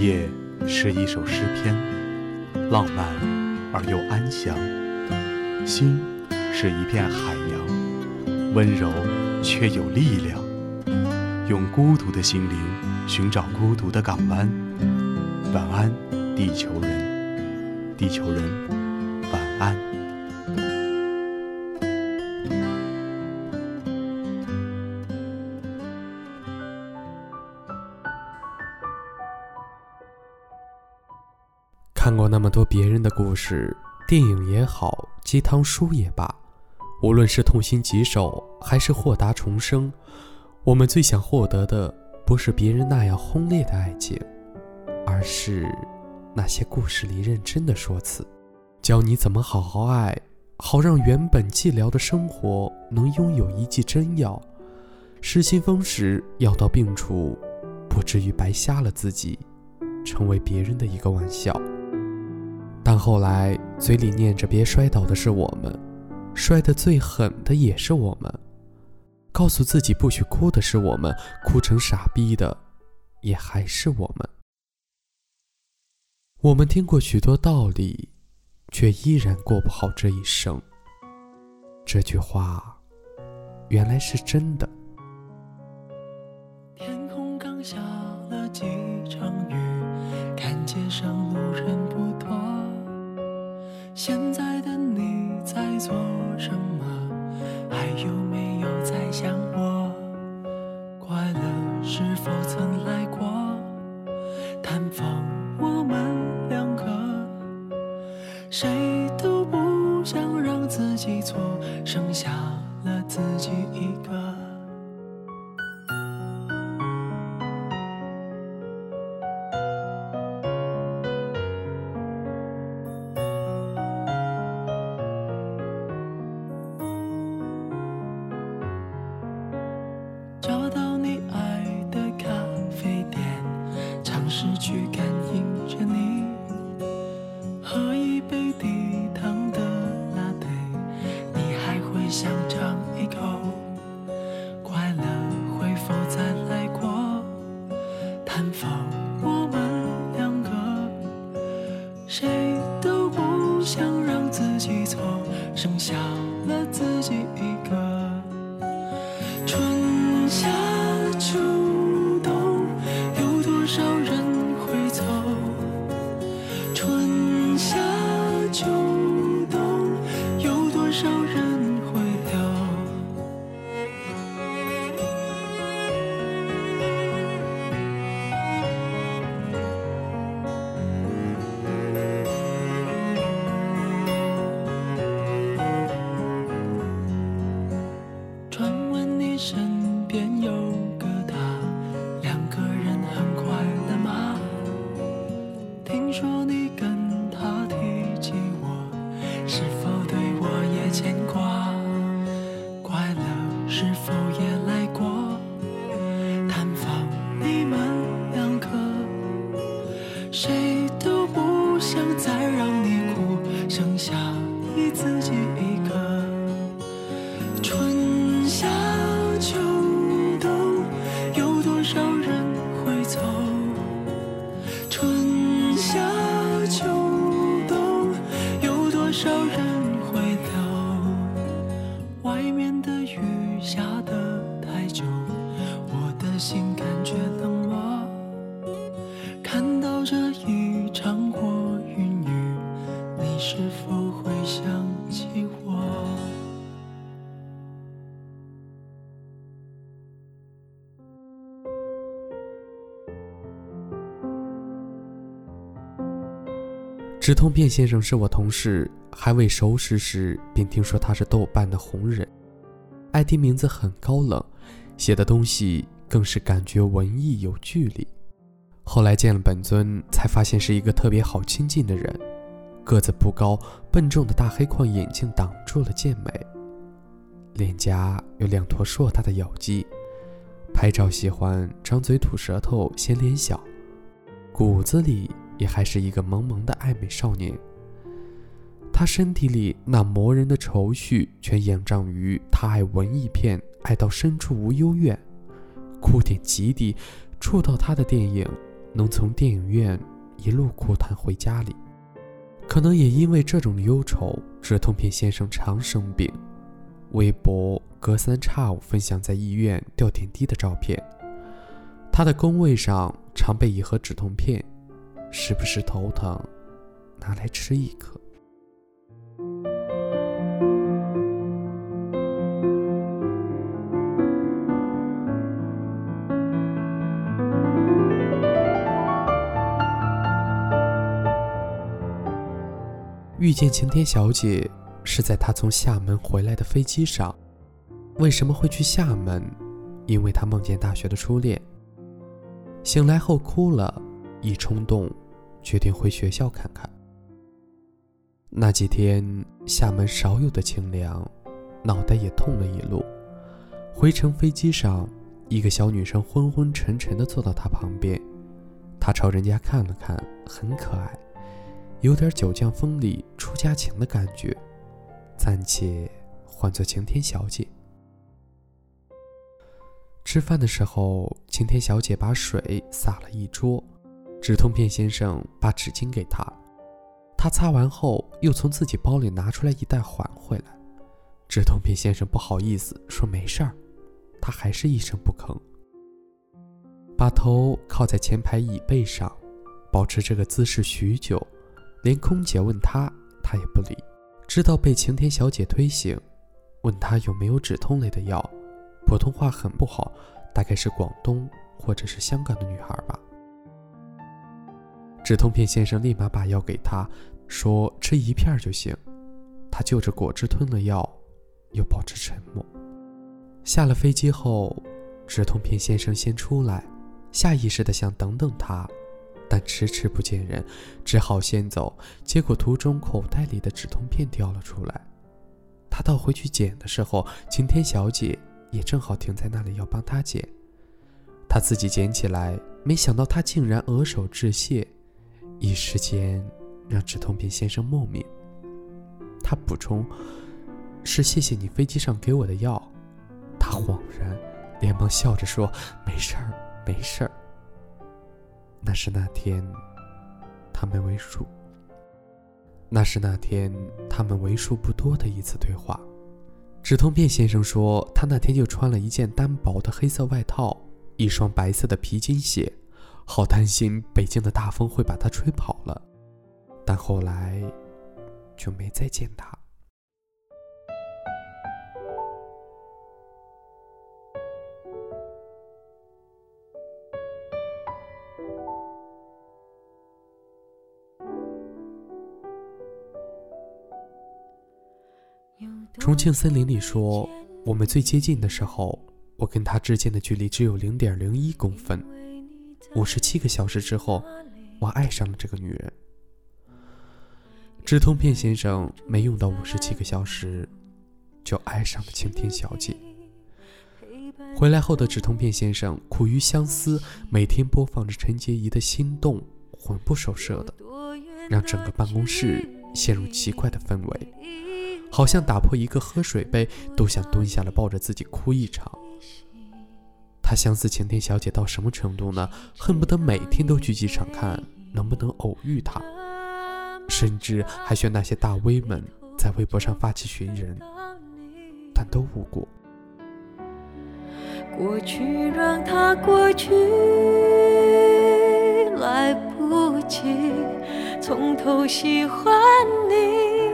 夜是一首诗篇，浪漫而又安详；心是一片海洋，温柔却有力量。用孤独的心灵寻找孤独的港湾。晚安，地球人，地球人，晚安。多别人的故事，电影也好，鸡汤书也罢，无论是痛心疾首，还是豁达重生。我们最想获得的，不是别人那样轰烈的爱情，而是那些故事里认真的说辞，教你怎么好好爱，好让原本寂寥的生活能拥有一剂真药。失心疯时药到病除，不至于白瞎了自己，成为别人的一个玩笑。但后来嘴里念着别摔倒的是我们，摔得最狠的也是我们。告诉自己不许哭的是我们，哭成傻逼的也还是我们。我们听过许多道理，却依然过不好这一生。这句话原来是真的。边游。雨下得太久，我的心感觉冷漠。看到这一场过云雨，你是否会想起我？直通变先生是我同事，还未熟识时便听说他是豆瓣的红人，ID 名字很高冷，写的东西更是感觉文艺有距离。后来见了本尊，才发现是一个特别好亲近的人，个子不高，笨重的大黑框眼镜挡住了健美，脸颊有两坨硕大的咬肌，拍照喜欢张嘴吐舌头显脸小，骨子里。也还是一个萌萌的爱美少年。他身体里那磨人的愁绪，全仰仗于他爱文艺片，爱到深处无幽怨，哭点极低，触到他的电影能从电影院一路哭谈回家里。可能也因为这种忧愁，止痛片先生常生病。微博隔三差五分享在医院吊点滴的照片，他的工位上常备一盒止痛片，时不时头疼，拿来吃一颗。遇见晴天小姐是在她从厦门回来的飞机上。为什么会去厦门？因为她梦见大学的初恋。醒来后哭了，一冲动，决定回学校看看。那几天厦门少有的清凉，脑袋也痛了一路。回程飞机上，一个小女生昏昏沉沉地坐到他旁边，他朝人家看了看，很可爱。有点九降风里出家情的感觉，暂且唤作晴天小姐。吃饭的时候，晴天小姐把水洒了一桌，止痛片先生把纸巾给她，她擦完后又从自己包里拿出来一袋还回来。止痛片先生不好意思说没事儿，他还是一声不吭，把头靠在前排椅背上，保持这个姿势许久。连空姐问他，他也不理，直到被晴天小姐推醒，问他有没有止痛类的药。普通话很不好，大概是广东或者是香港的女孩吧。止痛片先生立马把药给他，说吃一片就行。他就着果汁吞了药，又保持沉默。下了飞机后，止痛片先生先出来，下意识的想等等他。但迟迟不见人，只好先走。结果途中口袋里的止痛片掉了出来，他倒回去捡的时候，晴天小姐也正好停在那里要帮他捡。他自己捡起来，没想到他竟然额手致谢，一时间让止痛片先生莫名。他补充：“是谢谢你飞机上给我的药。”他恍然，连忙笑着说：“没事儿，没事儿。”那是那天，他们为数。那是那天他们为数不多的一次对话。止痛片先生说，他那天就穿了一件单薄的黑色外套，一双白色的皮筋鞋，好担心北京的大风会把他吹跑了。但后来，就没再见他。庆森林里说，我们最接近的时候，我跟他之间的距离只有零点零一公分。五十七个小时之后，我爱上了这个女人。止痛片先生没用到五十七个小时，就爱上了晴天小姐。回来后的止痛片先生苦于相思，每天播放着陈洁仪的心动，魂不守舍的，让整个办公室陷入奇怪的氛围。好像打破一个喝水杯都想蹲下来抱着自己哭一场。他相思晴天小姐到什么程度呢？恨不得每天都去机场看能不能偶遇她，甚至还学那些大 V 们在微博上发起寻人，但都无果。过去让它过去，来不及从头喜欢你。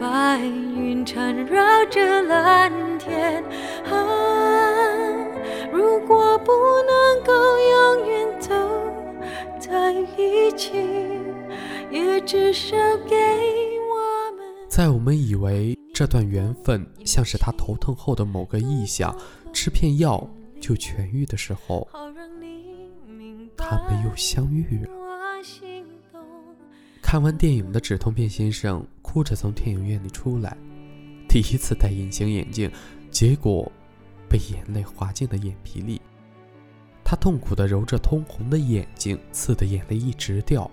白云缠绕着蓝天，啊，如果不能够永远走在一起，也至少给我们。在我们以为这段缘分像是他头痛后的某个异象，吃片药就痊愈的时候，他们又相遇了。看完电影的止痛片先生哭着从电影院里出来，第一次戴隐形眼镜，结果被眼泪滑进了眼皮里。他痛苦地揉着通红的眼睛，刺得眼泪一直掉。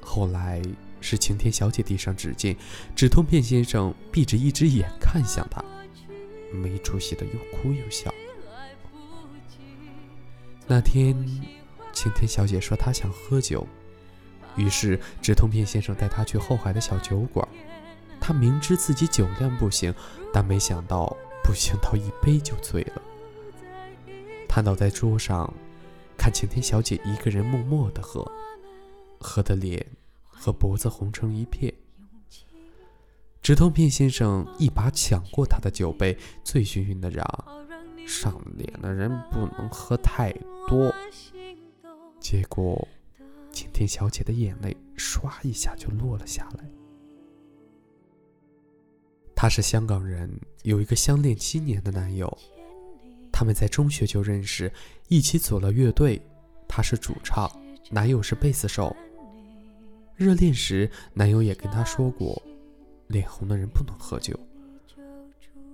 后来是晴天小姐递上纸巾，止痛片先生闭着一只眼看向她，没出息的又哭又笑。那天。晴天小姐说她想喝酒，于是止痛片先生带他去后海的小酒馆。他明知自己酒量不行，但没想到不行到一杯就醉了。瘫倒在桌上，看晴天小姐一个人默默的喝，喝的脸和脖子红成一片。止痛片先生一把抢过他的酒杯，醉醺醺的嚷：“上脸的人不能喝太多。”结果，晴天小姐的眼泪唰一下就落了下来。他是香港人，有一个相恋七年的男友，他们在中学就认识，一起组了乐队。他是主唱，男友是贝斯手。热恋时，男友也跟他说过，脸红的人不能喝酒。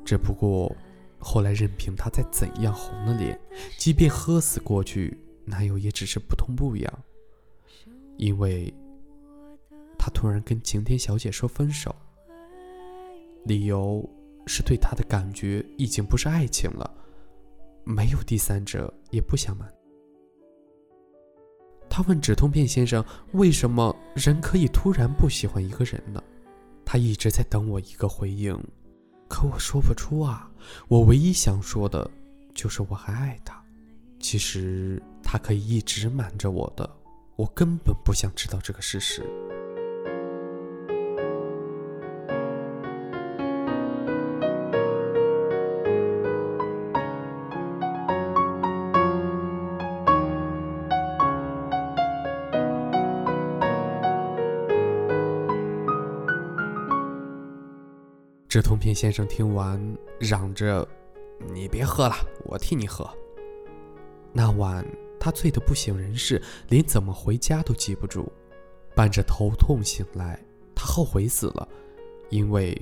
只不过，后来任凭他再怎样红了脸，即便喝死过去，男友也只是不痛不痒，因为他突然跟晴天小姐说分手。理由是对他的感觉已经不是爱情了，没有第三者，也不想瞒。他问止痛片先生：“为什么人可以突然不喜欢一个人呢？”他一直在等我一个回应，可我说不出啊。我唯一想说的，就是我还爱他。其实他可以一直瞒着我的，我根本不想知道这个事实。止痛片先生听完，嚷着：“你别喝了，我替你喝。”那晚他醉得不省人事，连怎么回家都记不住，伴着头痛醒来，他后悔死了，因为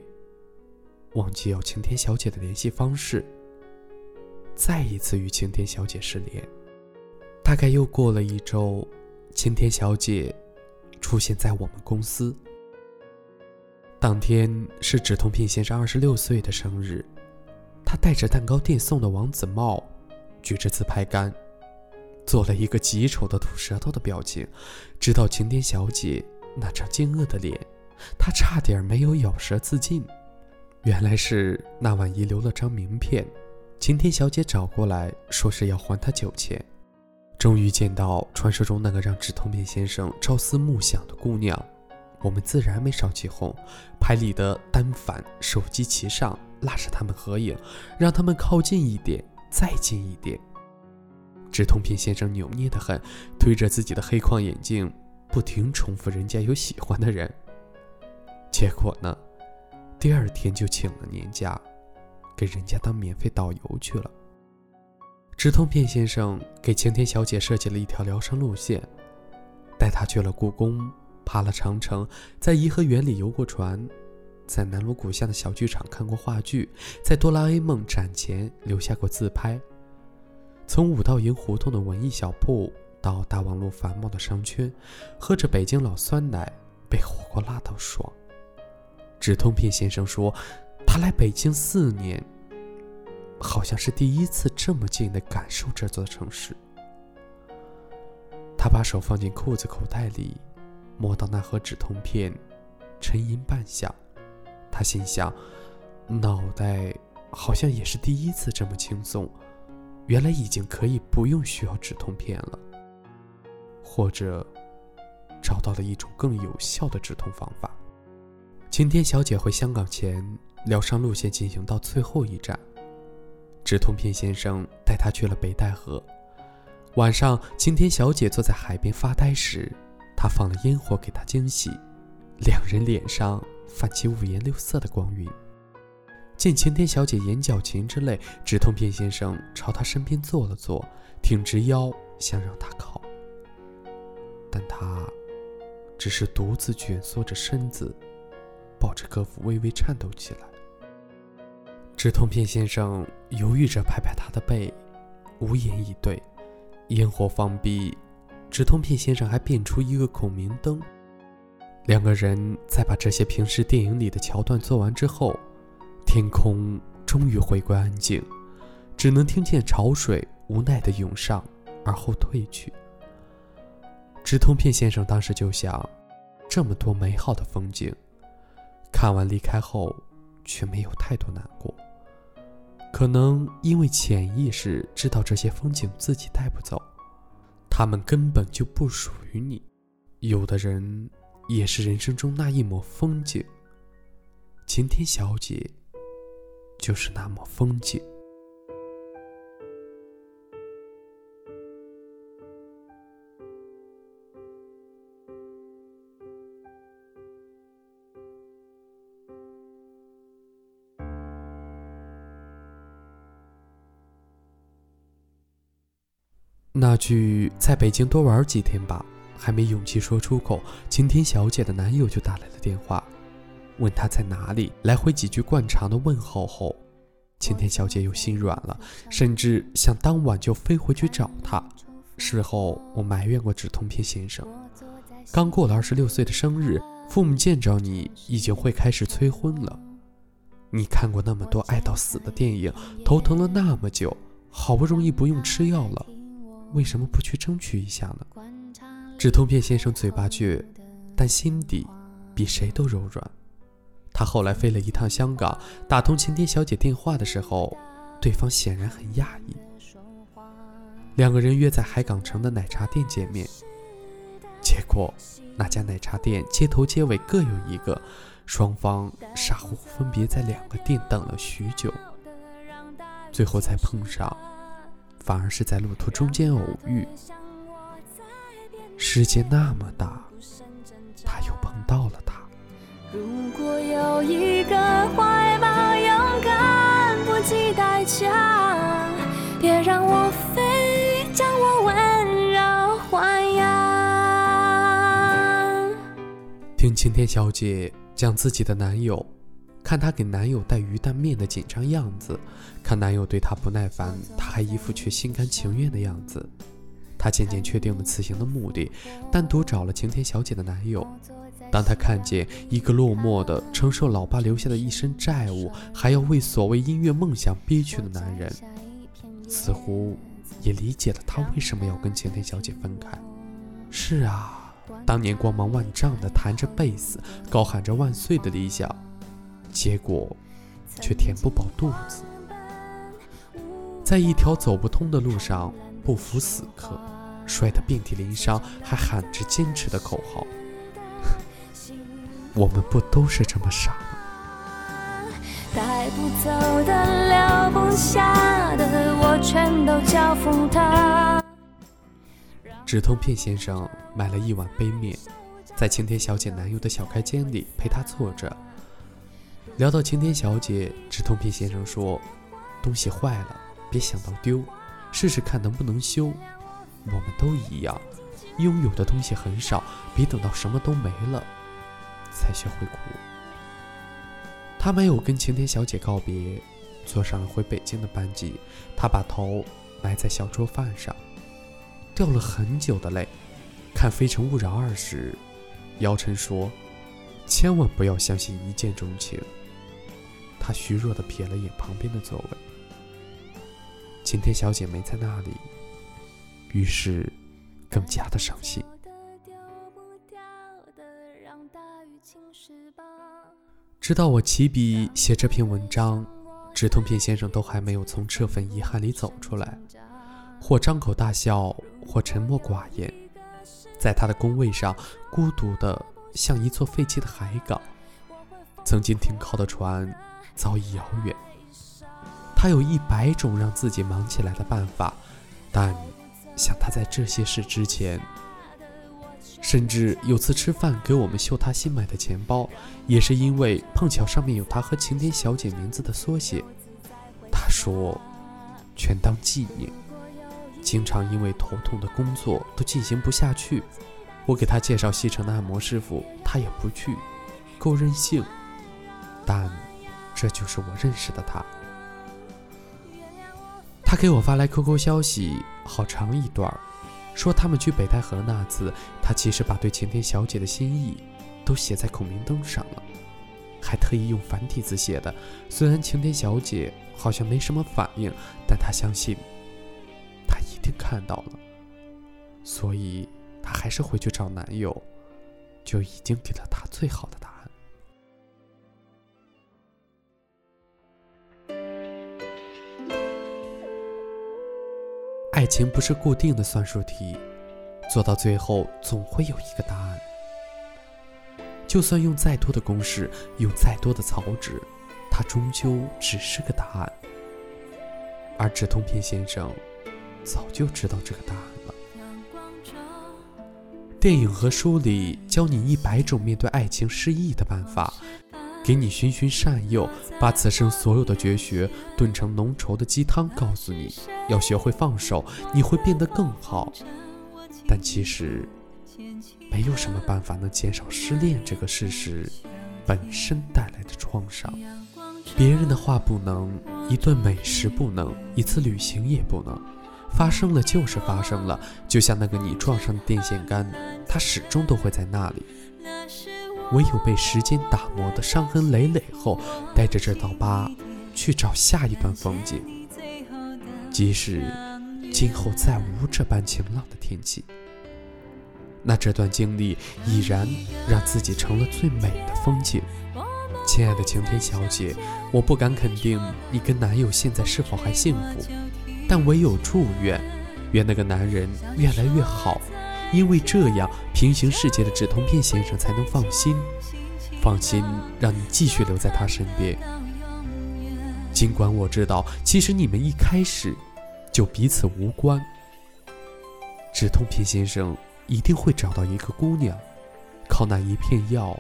忘记要晴天小姐的联系方式，再一次与晴天小姐失联。大概又过了一周，晴天小姐出现在我们公司。当天是止痛片先生二十六岁的生日，他戴着蛋糕店送的王子帽，举着自拍杆，做了一个极丑的吐舌头的表情。直到晴天小姐那张惊愕的脸，他差点没有咬舌自尽。原来是那晚遗留了张名片，晴天小姐找过来说是要还他酒钱。终于见到传说中那个让止痛片先生朝思暮想的姑娘。我们自然没少起哄，拍立得、单反、手机齐上，拉着他们合影，让他们靠近一点，再近一点。止痛片先生扭捏得很，推着自己的黑框眼镜，不停重复人家有喜欢的人。结果呢，第二天就请了年假，给人家当免费导游去了。止痛片先生给晴天小姐设计了一条疗伤路线，带她去了故宫。爬了长城，在颐和园里游过船，在南锣鼓巷的小剧场看过话剧，在哆啦 A 梦展前留下过自拍。从五道营胡同的文艺小铺到大望路繁茂的商圈，喝着北京老酸奶，被火锅辣到爽。止痛片先生说，他来北京四年，好像是第一次这么近的感受这座城市。他把手放进裤子口袋里。摸到那盒止痛片，沉吟半晌，他心想：脑袋好像也是第一次这么轻松，原来已经可以不用需要止痛片了，或者找到了一种更有效的止痛方法。晴天小姐回香港前，疗伤路线进行到最后一站，止痛片先生带她去了北戴河。晚上，晴天小姐坐在海边发呆时。他放了烟火给她惊喜，两人脸上泛起五颜六色的光晕。见晴天小姐眼角噙着泪，止痛片先生朝她身边坐了坐，挺直腰想让她靠，但她只是独自蜷缩着身子，抱着胳膊微微颤抖起来。止痛片先生犹豫着拍拍她的背，无言以对。烟火放毕。止痛片先生还变出一个孔明灯，两个人在把这些平时电影里的桥段做完之后，天空终于回归安静，只能听见潮水无奈的涌上而后退去。直通片先生当时就想，这么多美好的风景，看完离开后却没有太多难过。可能因为潜意识知道这些风景自己带不走，他们根本就不属于你。有的人也是人生中那一抹风景，晴天小姐就是那抹风景。那句“在北京多玩几天吧”，还没勇气说出口，晴天小姐的男友就打来了电话，问他在哪里。来回几句惯常的问候后，晴天小姐又心软了，甚至想当晚就飞回去找他。事后我埋怨过止痛片先生，刚过了二十六岁的生日，父母见着你已经会开始催婚了。你看过那么多爱到死的电影，头疼了那么久，好不容易不用吃药了。为什么不去争取一下呢？止痛片先生嘴巴倔，但心底比谁都柔软。他后来飞了一趟香港，打通晴天小姐电话的时候，对方显然很讶异。两个人约在海港城的奶茶店见面，结果那家奶茶店街头街尾各有一个，双方傻乎乎分别在两个店等了许久，最后才碰上。反而是在路途中间偶遇。世界那么大，他又。如果有一个怀抱，勇敢不计代价，别让我飞，将我温柔豢养。听晴天小姐讲自己的男友。看她给男友带鱼蛋面的紧张样子，看男友对她不耐烦，她还一副却心甘情愿的样子。她渐渐确定了此行的目的，单独找了晴天小姐的男友。当她看见一个落寞的承受老爸留下的一身债务，还要为所谓音乐梦想憋屈的男人，似乎也理解了他为什么要跟晴天小姐分开。是啊，当年光芒万丈的弹着贝斯，高喊着万岁的理想。结果，却填不饱肚子，在一条走不通的路上不服死磕，摔得遍体鳞伤，还喊着坚持的口号。我们不都是这么傻吗？带不走的、留不下的，我全都交付他。止痛片先生买了一碗杯面，在晴天小姐男友的小开间里陪她坐着。聊到晴天小姐，止痛片先生说：“东西坏了，别想到丢，试试看能不能修。我们都一样，拥有的东西很少，别等到什么都没了，才学会哭。”他没有跟晴天小姐告别，坐上了回北京的班机。他把头埋在小桌饭上，掉了很久的泪。看《非诚勿扰二》时，姚晨说：“千万不要相信一见钟情。”他虚弱的瞥了眼旁边的座位，晴天小姐没在那里，于是更加的伤心。直到我起笔写这篇文章，止痛片先生都还没有从这份遗憾里走出来，或张口大笑，或沉默寡言，在他的工位上孤独的像一座废弃的海港，曾经停靠的船。早已遥远。他有一百种让自己忙起来的办法，但想他在这些事之前，甚至有次吃饭给我们秀他新买的钱包，也是因为碰巧上面有他和晴天小姐名字的缩写。他说，全当纪念。经常因为头痛的工作都进行不下去，我给他介绍西城的按摩师傅，他也不去，够任性，但。这就是我认识的他。他给我发来 QQ 消息，好长一段，说他们去北戴河那次，他其实把对晴天小姐的心意都写在孔明灯上了，还特意用繁体字写的。虽然晴天小姐好像没什么反应，但他相信，他一定看到了，所以他还是回去找男友，就已经给了他最好的答案。爱情不是固定的算术题，做到最后总会有一个答案。就算用再多的公式，用再多的草纸，它终究只是个答案。而止痛片先生早就知道这个答案了。电影和书里教你一百种面对爱情失意的办法。给你循循善诱，把此生所有的绝学炖成浓稠的鸡汤，告诉你要学会放手，你会变得更好。但其实，没有什么办法能减少失恋这个事实本身带来的创伤。别人的话不能，一顿美食不能，一次旅行也不能。发生了就是发生了，就像那个你撞上的电线杆，它始终都会在那里。唯有被时间打磨的伤痕累累后，带着这道疤去找下一段风景。即使今后再无这般晴朗的天气，那这段经历已然让自己成了最美的风景。亲爱的晴天小姐，我不敢肯定你跟男友现在是否还幸福，但唯有祝愿，愿那个男人越来越好。因为这样，平行世界的止痛片先生才能放心，放心让你继续留在他身边。尽管我知道，其实你们一开始就彼此无关。止痛片先生一定会找到一个姑娘，靠那一片药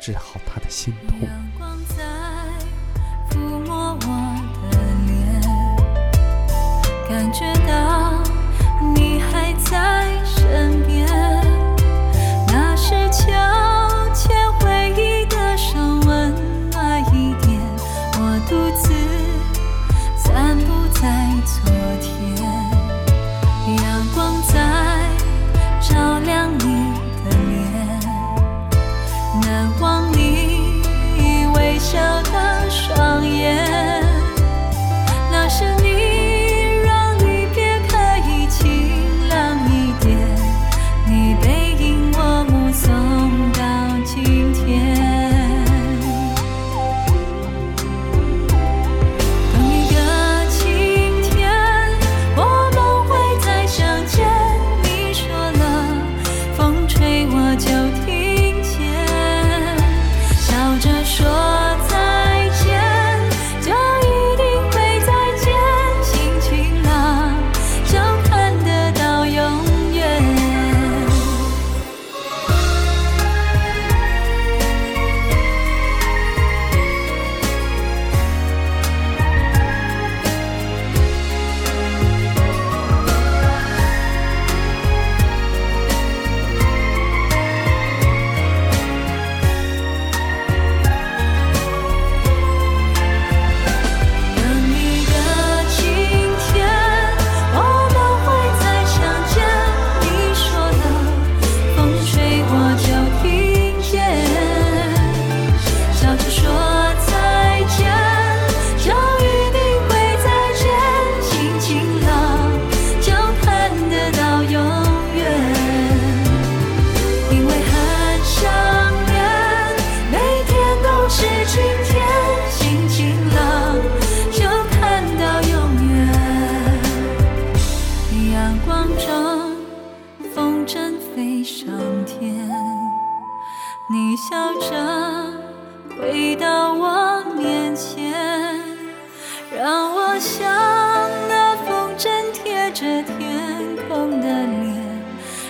治好他的心痛。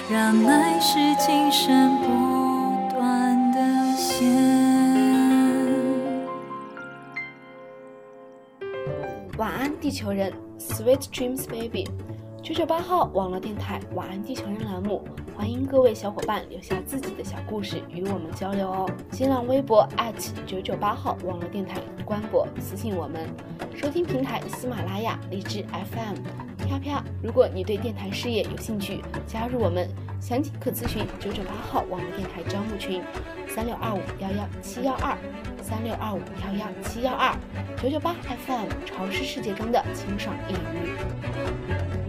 让爱是今生不断的线。晚安，地球人，Sweet Dreams Baby。九九八号网络电台晚安地球人栏目，欢迎各位小伙伴留下自己的小故事与我们交流哦。新浪微博九九八号网络电台官博私信我们，收听平台喜马拉雅、荔枝 FM。飘飘，如果你对电台事业有兴趣，加入我们，详情可咨询九九八号网络电台招募群：三六二五幺幺七幺二三六二五幺幺七幺二九九八 FM，潮湿世界中的清爽一隅。